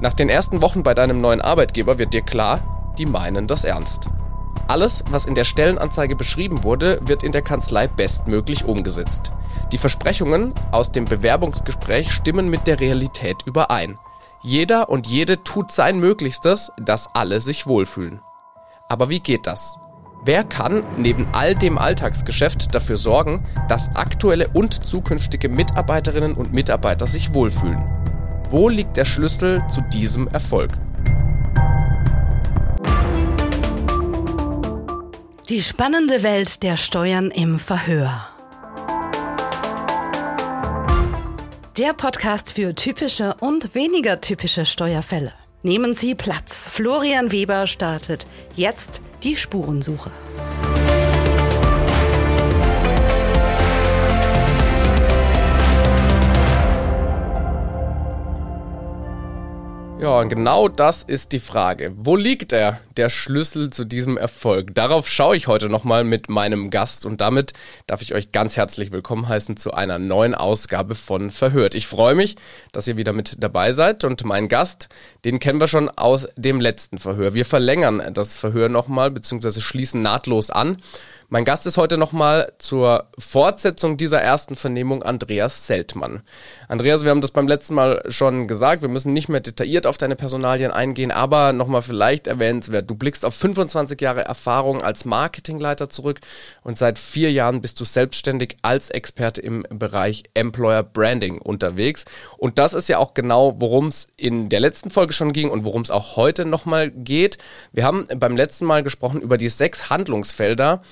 Nach den ersten Wochen bei deinem neuen Arbeitgeber wird dir klar, die meinen das ernst. Alles, was in der Stellenanzeige beschrieben wurde, wird in der Kanzlei bestmöglich umgesetzt. Die Versprechungen aus dem Bewerbungsgespräch stimmen mit der Realität überein. Jeder und jede tut sein Möglichstes, dass alle sich wohlfühlen. Aber wie geht das? Wer kann neben all dem Alltagsgeschäft dafür sorgen, dass aktuelle und zukünftige Mitarbeiterinnen und Mitarbeiter sich wohlfühlen? Wo liegt der Schlüssel zu diesem Erfolg? Die spannende Welt der Steuern im Verhör. Der Podcast für typische und weniger typische Steuerfälle. Nehmen Sie Platz. Florian Weber startet jetzt die Spurensuche. Ja, und genau das ist die Frage. Wo liegt er, der Schlüssel zu diesem Erfolg? Darauf schaue ich heute nochmal mit meinem Gast und damit darf ich euch ganz herzlich willkommen heißen zu einer neuen Ausgabe von Verhört. Ich freue mich, dass ihr wieder mit dabei seid und mein Gast, den kennen wir schon aus dem letzten Verhör. Wir verlängern das Verhör nochmal, beziehungsweise schließen nahtlos an. Mein Gast ist heute nochmal zur Fortsetzung dieser ersten Vernehmung Andreas Seltmann. Andreas, wir haben das beim letzten Mal schon gesagt, wir müssen nicht mehr detailliert auf deine Personalien eingehen, aber nochmal vielleicht erwähnenswert. Du blickst auf 25 Jahre Erfahrung als Marketingleiter zurück und seit vier Jahren bist du selbstständig als Experte im Bereich Employer Branding unterwegs. Und das ist ja auch genau, worum es in der letzten Folge schon ging und worum es auch heute nochmal geht. Wir haben beim letzten Mal gesprochen über die sechs Handlungsfelder,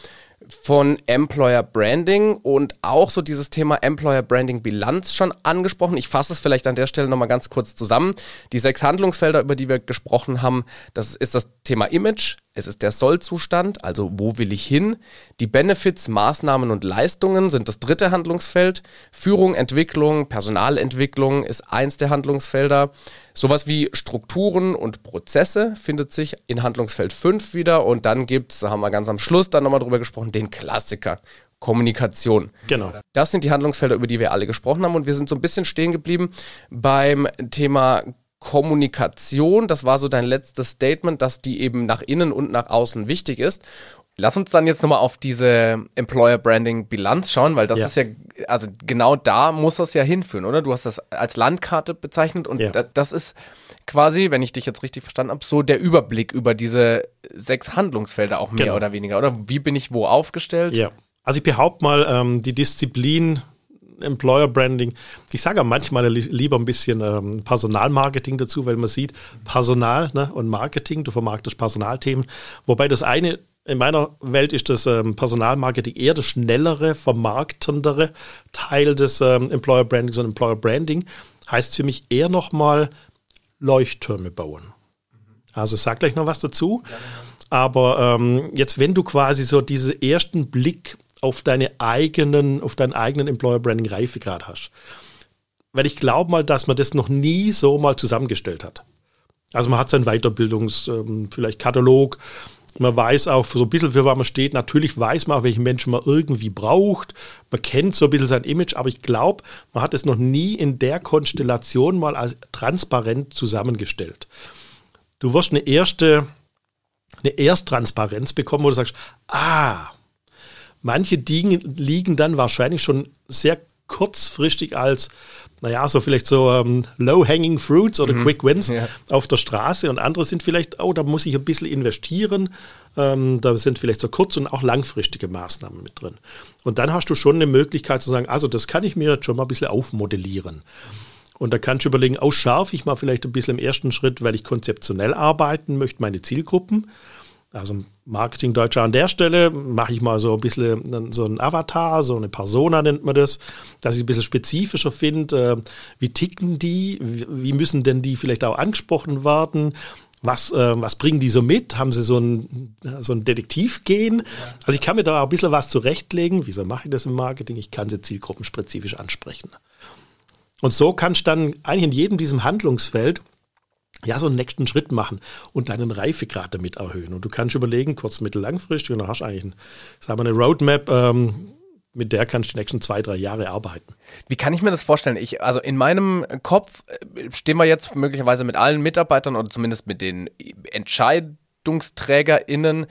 von Employer Branding und auch so dieses Thema Employer Branding Bilanz schon angesprochen. Ich fasse es vielleicht an der Stelle nochmal ganz kurz zusammen. Die sechs Handlungsfelder, über die wir gesprochen haben, das ist das Thema Image, es ist der Sollzustand, also wo will ich hin? Die Benefits, Maßnahmen und Leistungen sind das dritte Handlungsfeld. Führung, Entwicklung, Personalentwicklung ist eins der Handlungsfelder. Sowas wie Strukturen und Prozesse findet sich in Handlungsfeld 5 wieder. Und dann gibt es, da haben wir ganz am Schluss dann nochmal drüber gesprochen, den Klassiker. Kommunikation. Genau. Das sind die Handlungsfelder, über die wir alle gesprochen haben. Und wir sind so ein bisschen stehen geblieben beim Thema Kommunikation, das war so dein letztes Statement, dass die eben nach innen und nach außen wichtig ist. Lass uns dann jetzt nochmal auf diese Employer Branding Bilanz schauen, weil das ja. ist ja, also genau da muss das ja hinführen, oder? Du hast das als Landkarte bezeichnet und ja. das ist quasi, wenn ich dich jetzt richtig verstanden habe, so der Überblick über diese sechs Handlungsfelder auch mehr genau. oder weniger, oder? Wie bin ich wo aufgestellt? Ja. Also ich behaupte mal, ähm, die Disziplin Employer Branding. Ich sage manchmal lieber ein bisschen ähm, Personalmarketing dazu, weil man sieht, Personal ne, und Marketing, du vermarktest Personalthemen. Wobei das eine, in meiner Welt ist das ähm, Personalmarketing eher das schnellere, vermarktendere Teil des ähm, Employer Brandings und Employer Branding heißt für mich eher nochmal Leuchttürme bauen. Also sag gleich noch was dazu. Aber ähm, jetzt, wenn du quasi so diesen ersten Blick auf deine eigenen, auf deinen eigenen Employer Branding Reifegrad hast. Weil ich glaube mal, dass man das noch nie so mal zusammengestellt hat. Also man hat seinen Weiterbildungs, ähm, vielleicht Katalog, man weiß auch so ein bisschen, für was man steht. Natürlich weiß man auch, welchen Menschen man irgendwie braucht. Man kennt so ein bisschen sein Image, aber ich glaube, man hat es noch nie in der Konstellation mal als transparent zusammengestellt. Du wirst eine erste, eine Ersttransparenz bekommen, wo du sagst, ah, Manche Dinge liegen dann wahrscheinlich schon sehr kurzfristig als, naja, so vielleicht so ähm, Low-Hanging Fruits oder mhm. Quick Wins ja. auf der Straße und andere sind vielleicht, oh, da muss ich ein bisschen investieren. Ähm, da sind vielleicht so kurz- und auch langfristige Maßnahmen mit drin. Und dann hast du schon eine Möglichkeit zu sagen, also das kann ich mir jetzt schon mal ein bisschen aufmodellieren. Und da kannst du überlegen, oh, scharf ich mal vielleicht ein bisschen im ersten Schritt, weil ich konzeptionell arbeiten möchte, meine Zielgruppen also Marketing Deutscher an der Stelle mache ich mal so ein bisschen so ein Avatar, so eine Persona nennt man das, dass ich ein bisschen spezifischer finde, äh, wie ticken die, wie müssen denn die vielleicht auch angesprochen werden, was, äh, was bringen die so mit? Haben sie so ein, so ein Detektivgehen? Also ich kann mir da auch ein bisschen was zurechtlegen. Wieso mache ich das im Marketing? Ich kann sie zielgruppenspezifisch ansprechen. Und so kannst du dann eigentlich in jedem diesem Handlungsfeld ja, so einen nächsten Schritt machen und deinen Reifegrad damit erhöhen. Und du kannst überlegen, kurz-, mittel-, langfristig, und dann hast du eigentlich sagen wir, eine Roadmap, ähm, mit der kannst du die nächsten zwei, drei Jahre arbeiten. Wie kann ich mir das vorstellen? Ich, also in meinem Kopf äh, stehen wir jetzt möglicherweise mit allen Mitarbeitern oder zumindest mit den EntscheidungsträgerInnen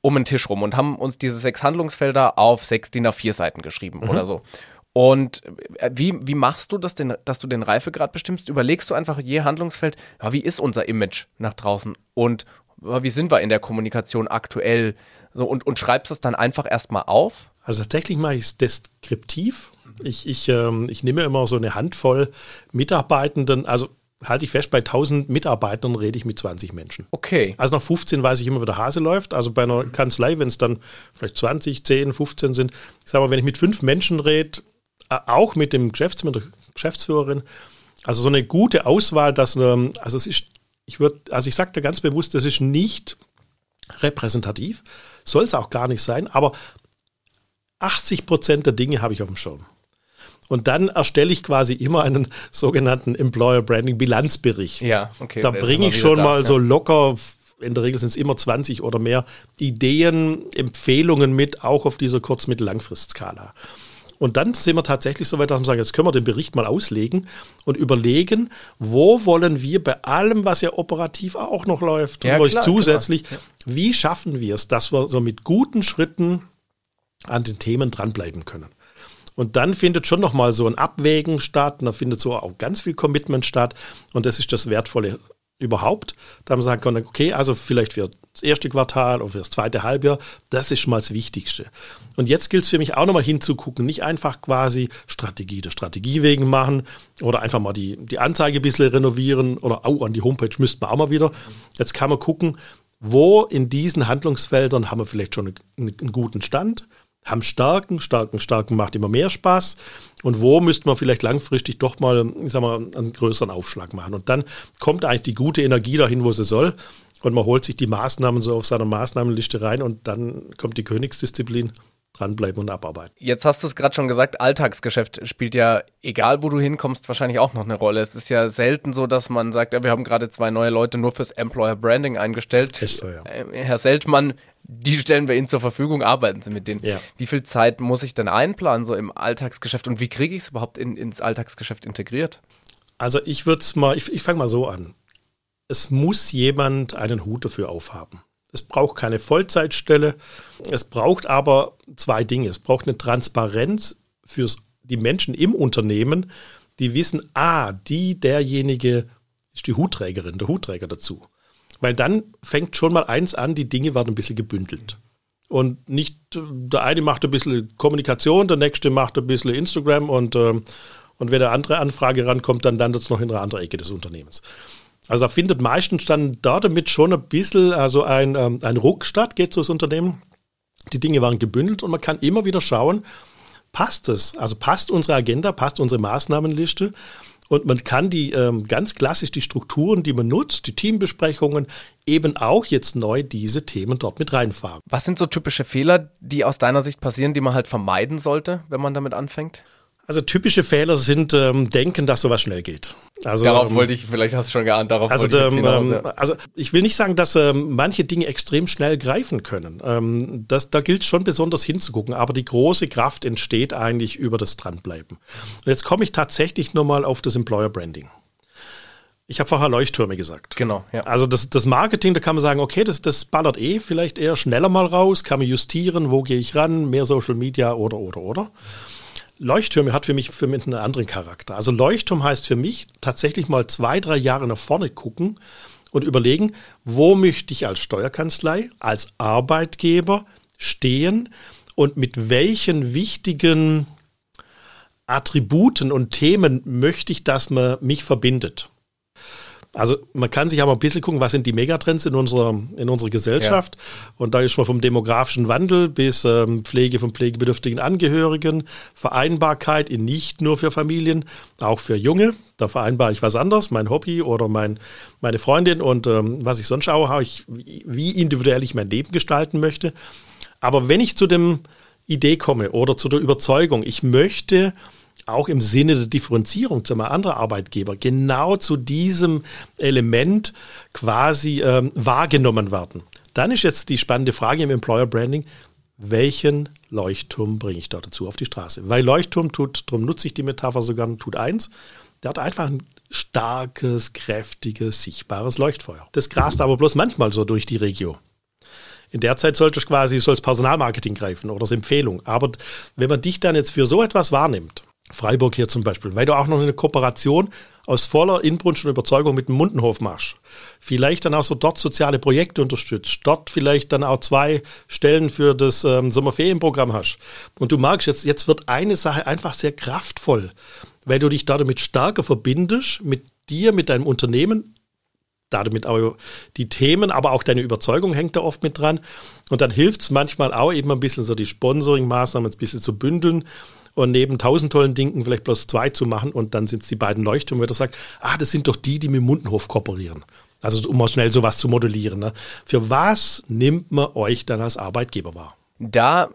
um den Tisch rum und haben uns diese sechs Handlungsfelder auf sechs DIN A4 Seiten geschrieben mhm. oder so. Und äh, wie, wie machst du das denn, dass du den Reifegrad bestimmst? Überlegst du einfach je Handlungsfeld, ja, wie ist unser Image nach draußen und wie sind wir in der Kommunikation aktuell? So, und, und schreibst es dann einfach erstmal auf? Also tatsächlich mache ich es deskriptiv. Ich, ich, ähm, ich nehme immer so eine Handvoll Mitarbeitenden, also halte ich fest, bei 1000 Mitarbeitern rede ich mit 20 Menschen. Okay. Also nach 15 weiß ich immer, wie der Hase läuft. Also bei einer Kanzlei, wenn es dann vielleicht 20, 10, 15 sind, ich sage mal, wenn ich mit fünf Menschen rede, äh, auch mit dem Geschäfts mit der Geschäftsführerin, also so eine gute Auswahl, dass, ähm, also es ist, ich würde, also ich sage da ganz bewusst, das ist nicht repräsentativ, soll es auch gar nicht sein, aber 80 Prozent der Dinge habe ich auf dem Schirm. Und dann erstelle ich quasi immer einen sogenannten Employer Branding Bilanzbericht. Ja, okay. Da bringe ich schon da, mal ja. so locker, in der Regel sind es immer 20 oder mehr, Ideen, Empfehlungen mit, auch auf dieser Kurz-, Mittel-, Langfristskala. Und dann sind wir tatsächlich so weit, dass wir sagen, jetzt können wir den Bericht mal auslegen und überlegen, wo wollen wir bei allem, was ja operativ auch noch läuft, ja, klar, zusätzlich, ja. wie schaffen wir es, dass wir so mit guten Schritten an den Themen dranbleiben können. Und dann findet schon nochmal so ein Abwägen statt, und da findet so auch ganz viel Commitment statt. Und das ist das Wertvolle überhaupt. Da haben wir sagen können, okay, also vielleicht für das erste Quartal oder für das zweite Halbjahr, das ist schon mal das Wichtigste. Und jetzt gilt es für mich auch nochmal hinzugucken, nicht einfach quasi Strategie der Strategie wegen machen oder einfach mal die, die Anzeige ein bisschen renovieren oder auch an die Homepage müssten wir auch mal wieder. Jetzt kann man gucken, wo in diesen Handlungsfeldern haben wir vielleicht schon einen, einen guten Stand haben starken, starken, starken macht immer mehr Spaß. Und wo müsste man vielleicht langfristig doch mal, ich sag mal, einen größeren Aufschlag machen? Und dann kommt eigentlich die gute Energie dahin, wo sie soll. Und man holt sich die Maßnahmen so auf seiner Maßnahmenliste rein und dann kommt die Königsdisziplin dranbleiben und abarbeiten. Jetzt hast du es gerade schon gesagt, Alltagsgeschäft spielt ja, egal wo du hinkommst, wahrscheinlich auch noch eine Rolle. Es ist ja selten so, dass man sagt, ja, wir haben gerade zwei neue Leute nur fürs Employer Branding eingestellt. Ist so, ja. Äh, Herr Seltmann, die stellen wir Ihnen zur Verfügung, arbeiten Sie mit denen. Ja. Wie viel Zeit muss ich denn einplanen, so im Alltagsgeschäft und wie kriege ich es überhaupt in, ins Alltagsgeschäft integriert? Also ich würde es mal, ich, ich fange mal so an. Es muss jemand einen Hut dafür aufhaben. Es braucht keine Vollzeitstelle. Es braucht aber zwei Dinge. Es braucht eine Transparenz für die Menschen im Unternehmen, die wissen, ah, die, derjenige ist die Hutträgerin, der Hutträger dazu. Weil dann fängt schon mal eins an, die Dinge werden ein bisschen gebündelt. Und nicht, der eine macht ein bisschen Kommunikation, der nächste macht ein bisschen Instagram und, äh, und wenn eine andere Anfrage rankommt, dann landet es noch in einer anderen Ecke des Unternehmens. Also da findet meistens dann da damit schon ein bisschen also ein, ähm, ein Ruck statt, geht so das Unternehmen. Die Dinge waren gebündelt und man kann immer wieder schauen, passt es? Also passt unsere Agenda, passt unsere Maßnahmenliste? Und man kann die ähm, ganz klassisch die Strukturen, die man nutzt, die Teambesprechungen, eben auch jetzt neu diese Themen dort mit reinfahren. Was sind so typische Fehler, die aus deiner Sicht passieren, die man halt vermeiden sollte, wenn man damit anfängt? Also typische Fehler sind ähm, denken, dass sowas schnell geht. Also, darauf ähm, wollte ich, vielleicht hast du schon geahnt, darauf also, wollte ich jetzt hinaus, ähm, ja. also ich will nicht sagen, dass ähm, manche Dinge extrem schnell greifen können. Ähm, das, da gilt schon besonders hinzugucken, aber die große Kraft entsteht eigentlich über das Dranbleiben. Und jetzt komme ich tatsächlich nochmal auf das Employer Branding. Ich habe vorher Leuchttürme gesagt. Genau, ja. Also das, das Marketing, da kann man sagen, okay, das, das ballert eh vielleicht eher schneller mal raus, kann man justieren, wo gehe ich ran, mehr Social Media oder, oder, oder. Leuchttürme hat für mich für mich einen anderen Charakter. Also Leuchtturm heißt für mich tatsächlich mal zwei, drei Jahre nach vorne gucken und überlegen, wo möchte ich als Steuerkanzlei, als Arbeitgeber stehen und mit welchen wichtigen Attributen und Themen möchte ich, dass man mich verbindet. Also man kann sich aber ein bisschen gucken, was sind die Megatrends in unserer, in unserer Gesellschaft. Ja. Und da ist man vom demografischen Wandel bis ähm, Pflege von pflegebedürftigen Angehörigen, Vereinbarkeit in nicht nur für Familien, auch für Junge. Da vereinbare ich was anderes, mein Hobby oder mein, meine Freundin und ähm, was ich sonst auch habe, ich, wie individuell ich mein Leben gestalten möchte. Aber wenn ich zu dem Idee komme oder zu der Überzeugung, ich möchte auch im Sinne der Differenzierung zu einem anderen Arbeitgeber genau zu diesem Element quasi ähm, wahrgenommen werden. Dann ist jetzt die spannende Frage im Employer Branding, welchen Leuchtturm bringe ich da dazu auf die Straße? Weil Leuchtturm tut, darum nutze ich die Metapher sogar, tut eins, der hat einfach ein starkes, kräftiges, sichtbares Leuchtfeuer. Das grast aber bloß manchmal so durch die Region. In der Zeit solltest du quasi so als Personalmarketing greifen oder als Empfehlung. Aber wenn man dich dann jetzt für so etwas wahrnimmt, Freiburg hier zum Beispiel, weil du auch noch eine Kooperation aus voller Inbrunst und Überzeugung mit dem Mundenhof machst, vielleicht dann auch so dort soziale Projekte unterstützt, dort vielleicht dann auch zwei Stellen für das ähm, Sommerferienprogramm hast. Und du merkst jetzt, jetzt wird eine Sache einfach sehr kraftvoll, weil du dich damit stärker verbindest mit dir, mit deinem Unternehmen, damit auch die Themen, aber auch deine Überzeugung hängt da oft mit dran. Und dann hilft es manchmal auch eben ein bisschen so die Sponsoring-Maßnahmen ein bisschen zu bündeln und neben tausend tollen Dingen vielleicht bloß zwei zu machen und dann sind es die beiden Leuchttürme, wo er sagt, ah, das sind doch die, die mit Mundenhof kooperieren. Also um mal schnell sowas zu modellieren. Ne? Für was nimmt man euch dann als Arbeitgeber wahr? Da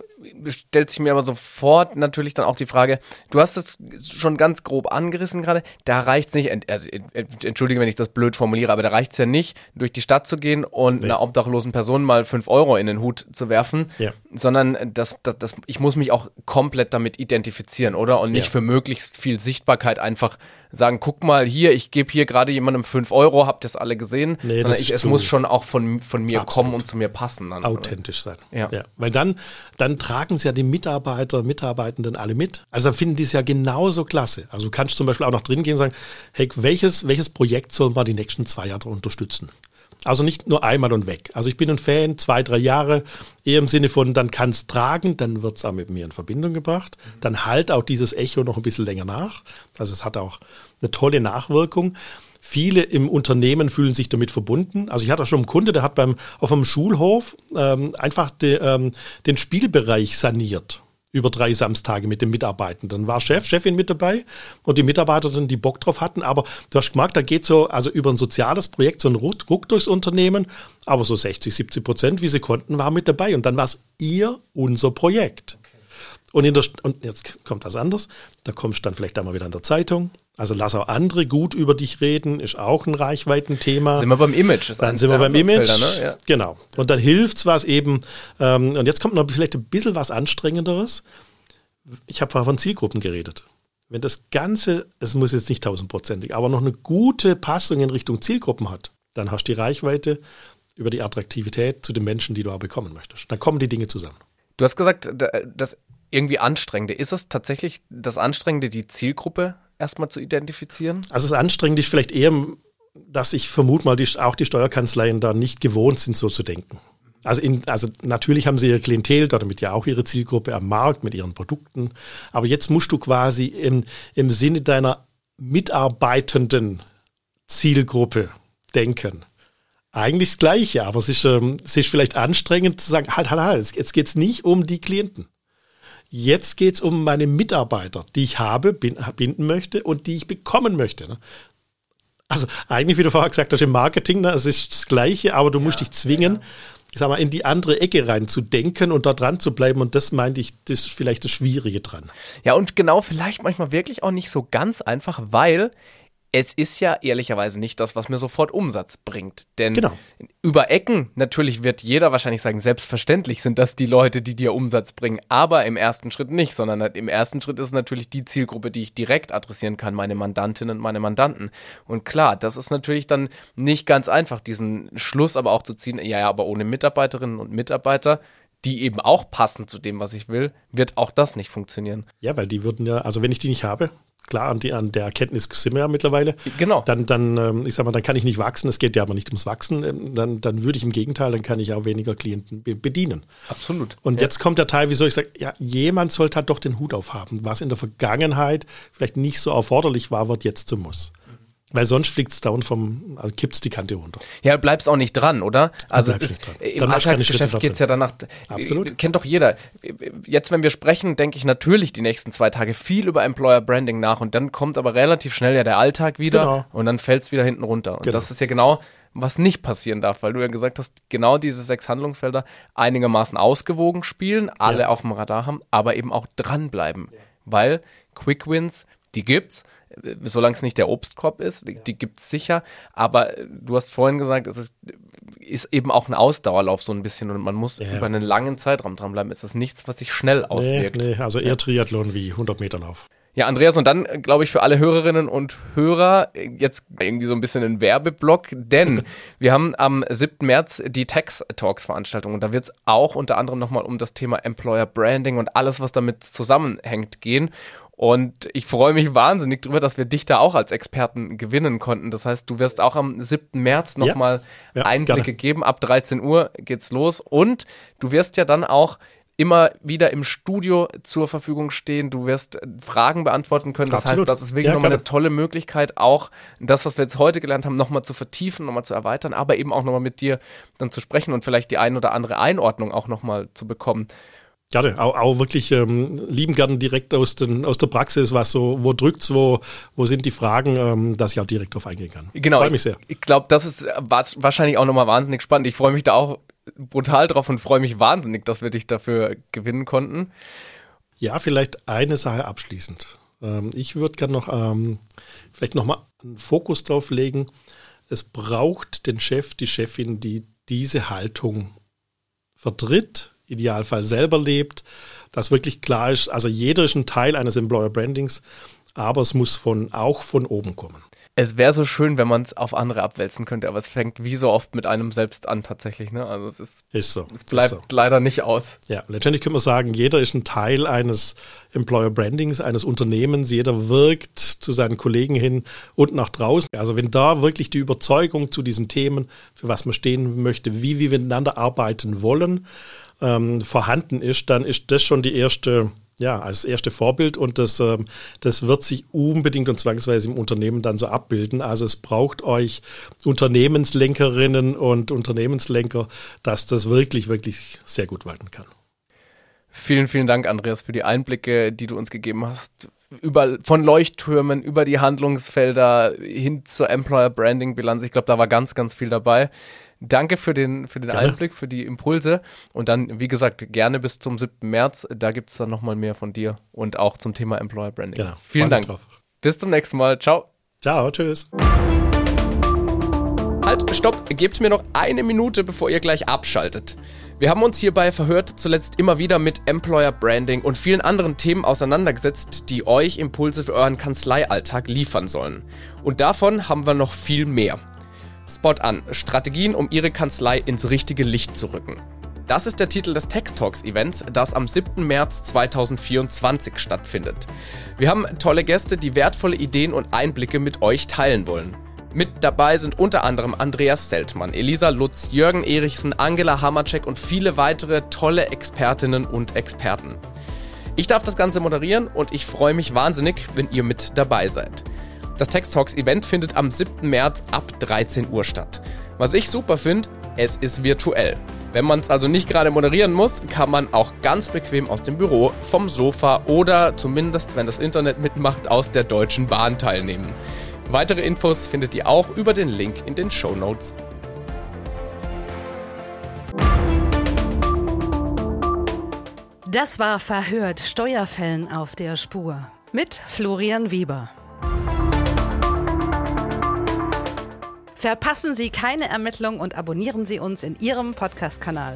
stellt sich mir aber sofort natürlich dann auch die Frage, du hast es schon ganz grob angerissen gerade, da reicht es nicht, also entschuldige, wenn ich das blöd formuliere, aber da reicht es ja nicht, durch die Stadt zu gehen und nee. einer obdachlosen Person mal fünf Euro in den Hut zu werfen, ja. sondern das, das, das, ich muss mich auch komplett damit identifizieren, oder? Und nicht ja. für möglichst viel Sichtbarkeit einfach sagen, guck mal hier, ich gebe hier gerade jemandem 5 Euro, habt ihr es alle gesehen? Nee, Sondern ich, es muss schon auch von, von mir Absolut. kommen und zu mir passen. Dann, Authentisch oder? sein. Ja. ja. Weil dann, dann tragen es ja die Mitarbeiter, Mitarbeitenden alle mit. Also dann finden die es ja genauso klasse. Also du kannst zum Beispiel auch noch drin gehen und sagen, hey, welches, welches Projekt sollen wir die nächsten zwei Jahre unterstützen? Also nicht nur einmal und weg. Also ich bin ein Fan, zwei, drei Jahre, eher im Sinne von, dann kann es tragen, dann wird es auch mit mir in Verbindung gebracht. Dann halt auch dieses Echo noch ein bisschen länger nach. Also es hat auch eine tolle Nachwirkung. Viele im Unternehmen fühlen sich damit verbunden. Also ich hatte auch schon einen Kunde, der hat beim auf einem Schulhof ähm, einfach de, ähm, den Spielbereich saniert über drei Samstage mit den Mitarbeitenden. War Chef, Chefin mit dabei und die Mitarbeiter, die Bock drauf hatten. Aber du hast gemerkt, da geht so, also über ein soziales Projekt, so ein Ruck durchs Unternehmen. Aber so 60, 70 Prozent, wie sie konnten, waren mit dabei. Und dann war es ihr, unser Projekt. Und, in der, und jetzt kommt was anderes. Da kommst du dann vielleicht einmal wieder in der Zeitung. Also lass auch andere gut über dich reden, ist auch ein Reichweitenthema. Sind wir beim Image. dann sind wir beim Image. Ne? Ja. Genau. Und dann hilft's was eben. Ähm, und jetzt kommt noch vielleicht ein bisschen was Anstrengenderes. Ich habe vorher von Zielgruppen geredet. Wenn das Ganze, es muss jetzt nicht tausendprozentig, aber noch eine gute Passung in Richtung Zielgruppen hat, dann hast du die Reichweite über die Attraktivität zu den Menschen, die du auch bekommen möchtest. Dann kommen die Dinge zusammen. Du hast gesagt, das irgendwie Anstrengende. Ist es tatsächlich das Anstrengende, die Zielgruppe erstmal zu identifizieren? Also das Anstrengende ist vielleicht eher, dass ich vermute mal, die, auch die Steuerkanzleien da nicht gewohnt sind, so zu denken. Also, in, also natürlich haben sie ihre Klientel, damit ja auch ihre Zielgruppe am Markt mit ihren Produkten. Aber jetzt musst du quasi im, im Sinne deiner mitarbeitenden Zielgruppe denken. Eigentlich das Gleiche, aber es ist, ähm, es ist vielleicht anstrengend zu sagen, halt, halt, halt, jetzt geht es nicht um die Klienten. Jetzt geht es um meine Mitarbeiter, die ich habe, binden möchte und die ich bekommen möchte. Ne? Also eigentlich, wie du vorher gesagt hast, im Marketing, ne, es ist das Gleiche, aber du ja, musst dich zwingen, ja. ich sag mal, in die andere Ecke rein zu denken und da dran zu bleiben. Und das meinte ich, das ist vielleicht das Schwierige dran. Ja, und genau, vielleicht manchmal wirklich auch nicht so ganz einfach, weil es ist ja ehrlicherweise nicht das, was mir sofort Umsatz bringt. Denn genau. über Ecken, natürlich wird jeder wahrscheinlich sagen, selbstverständlich sind das die Leute, die dir Umsatz bringen, aber im ersten Schritt nicht, sondern im ersten Schritt ist es natürlich die Zielgruppe, die ich direkt adressieren kann, meine Mandantinnen und meine Mandanten. Und klar, das ist natürlich dann nicht ganz einfach, diesen Schluss aber auch zu ziehen, ja, ja, aber ohne Mitarbeiterinnen und Mitarbeiter die eben auch passen zu dem, was ich will, wird auch das nicht funktionieren. Ja, weil die würden ja, also wenn ich die nicht habe, klar, an, die, an der Erkenntnis sind wir ja mittlerweile. Genau. Dann, dann ähm, ich sag mal, dann kann ich nicht wachsen, es geht ja aber nicht ums Wachsen, ähm, dann, dann würde ich im Gegenteil, dann kann ich auch weniger Klienten bedienen. Absolut. Und ja. jetzt kommt der Teil, wieso ich sage, ja, jemand sollte halt doch den Hut aufhaben. Was in der Vergangenheit vielleicht nicht so erforderlich war, wird jetzt zum Muss. Weil sonst fliegt es down vom, also kippt es die Kante runter. Ja, bleibst auch nicht dran, oder? Also ist, im Alltagsgeschäft geht es ja danach. Absolut. Kennt doch jeder. Jetzt, wenn wir sprechen, denke ich natürlich die nächsten zwei Tage viel über Employer Branding nach und dann kommt aber relativ schnell ja der Alltag wieder genau. und dann fällt es wieder hinten runter. Und genau. das ist ja genau, was nicht passieren darf, weil du ja gesagt hast, genau diese sechs Handlungsfelder einigermaßen ausgewogen spielen, alle ja. auf dem Radar haben, aber eben auch dranbleiben. Ja. Weil Quick Wins, die gibt's solange es nicht der Obstkorb ist, die, die gibt es sicher. Aber du hast vorhin gesagt, es ist ist eben auch ein Ausdauerlauf so ein bisschen und man muss ja. über einen langen Zeitraum dranbleiben. Es ist nichts, was sich schnell auswirkt. Nee, nee also eher Triathlon wie 100 Meter Lauf. Ja, Andreas, und dann glaube ich für alle Hörerinnen und Hörer jetzt irgendwie so ein bisschen ein Werbeblock, denn wir haben am 7. März die Tax Talks Veranstaltung und da wird es auch unter anderem nochmal um das Thema Employer Branding und alles, was damit zusammenhängt, gehen. Und ich freue mich wahnsinnig darüber, dass wir dich da auch als Experten gewinnen konnten. Das heißt, du wirst auch am 7. März nochmal ja, ja, Einblicke gerne. geben. Ab 13 Uhr geht's los. Und du wirst ja dann auch immer wieder im Studio zur Verfügung stehen. Du wirst Fragen beantworten können. Das Absolut. heißt, das ist wirklich ja, nochmal eine tolle Möglichkeit, auch das, was wir jetzt heute gelernt haben, nochmal zu vertiefen, nochmal zu erweitern, aber eben auch nochmal mit dir dann zu sprechen und vielleicht die ein oder andere Einordnung auch nochmal zu bekommen. Gerne, auch, auch wirklich ähm, lieben gerne direkt aus, den, aus der Praxis, was so, wo drückt's, wo, wo sind die Fragen, ähm, dass ich auch direkt drauf eingehen kann. Genau. Freue mich sehr. Ich, ich glaube, das ist wahrscheinlich auch nochmal wahnsinnig spannend. Ich freue mich da auch brutal drauf und freue mich wahnsinnig, dass wir dich dafür gewinnen konnten. Ja, vielleicht eine Sache abschließend. Ähm, ich würde gerne noch ähm, vielleicht nochmal einen Fokus drauf legen. Es braucht den Chef, die Chefin, die diese Haltung vertritt, Idealfall selber lebt, dass wirklich klar ist, also jeder ist ein Teil eines Employer Brandings, aber es muss von, auch von oben kommen. Es wäre so schön, wenn man es auf andere abwälzen könnte, aber es fängt wie so oft mit einem selbst an tatsächlich. Ne? Also es ist, ist so. Es bleibt so. leider nicht aus. Ja, letztendlich können wir sagen, jeder ist ein Teil eines Employer Brandings, eines Unternehmens. Jeder wirkt zu seinen Kollegen hin und nach draußen. Also wenn da wirklich die Überzeugung zu diesen Themen, für was man stehen möchte, wie wir miteinander arbeiten wollen, ähm, vorhanden ist, dann ist das schon die erste ja, als erste Vorbild und das, ähm, das wird sich unbedingt und zwangsweise im Unternehmen dann so abbilden. Also es braucht euch Unternehmenslenkerinnen und Unternehmenslenker, dass das wirklich, wirklich sehr gut walten kann. Vielen, vielen Dank, Andreas, für die Einblicke, die du uns gegeben hast. Über, von Leuchttürmen über die Handlungsfelder hin zur Employer Branding Bilanz. Ich glaube, da war ganz, ganz viel dabei. Danke für den, für den Einblick, für die Impulse. Und dann, wie gesagt, gerne bis zum 7. März. Da gibt es dann nochmal mehr von dir und auch zum Thema Employer Branding. Genau. Vielen Dank. Drauf. Bis zum nächsten Mal. Ciao. Ciao, tschüss. Halt, stopp, gebt mir noch eine Minute, bevor ihr gleich abschaltet. Wir haben uns hierbei verhört zuletzt immer wieder mit Employer Branding und vielen anderen Themen auseinandergesetzt, die euch Impulse für euren Kanzleialltag liefern sollen. Und davon haben wir noch viel mehr. Spot an. Strategien, um Ihre Kanzlei ins richtige Licht zu rücken. Das ist der Titel des Text Talks Events, das am 7. März 2024 stattfindet. Wir haben tolle Gäste, die wertvolle Ideen und Einblicke mit euch teilen wollen. Mit dabei sind unter anderem Andreas Seltmann, Elisa Lutz, Jürgen Erichsen, Angela Hammercheck und viele weitere tolle Expertinnen und Experten. Ich darf das Ganze moderieren und ich freue mich wahnsinnig, wenn ihr mit dabei seid. Das Text Talks Event findet am 7. März ab 13 Uhr statt. Was ich super finde, es ist virtuell. Wenn man es also nicht gerade moderieren muss, kann man auch ganz bequem aus dem Büro, vom Sofa oder zumindest, wenn das Internet mitmacht, aus der Deutschen Bahn teilnehmen. Weitere Infos findet ihr auch über den Link in den Show Notes. Das war Verhört Steuerfällen auf der Spur mit Florian Weber. Verpassen Sie keine Ermittlung und abonnieren Sie uns in Ihrem Podcast-Kanal.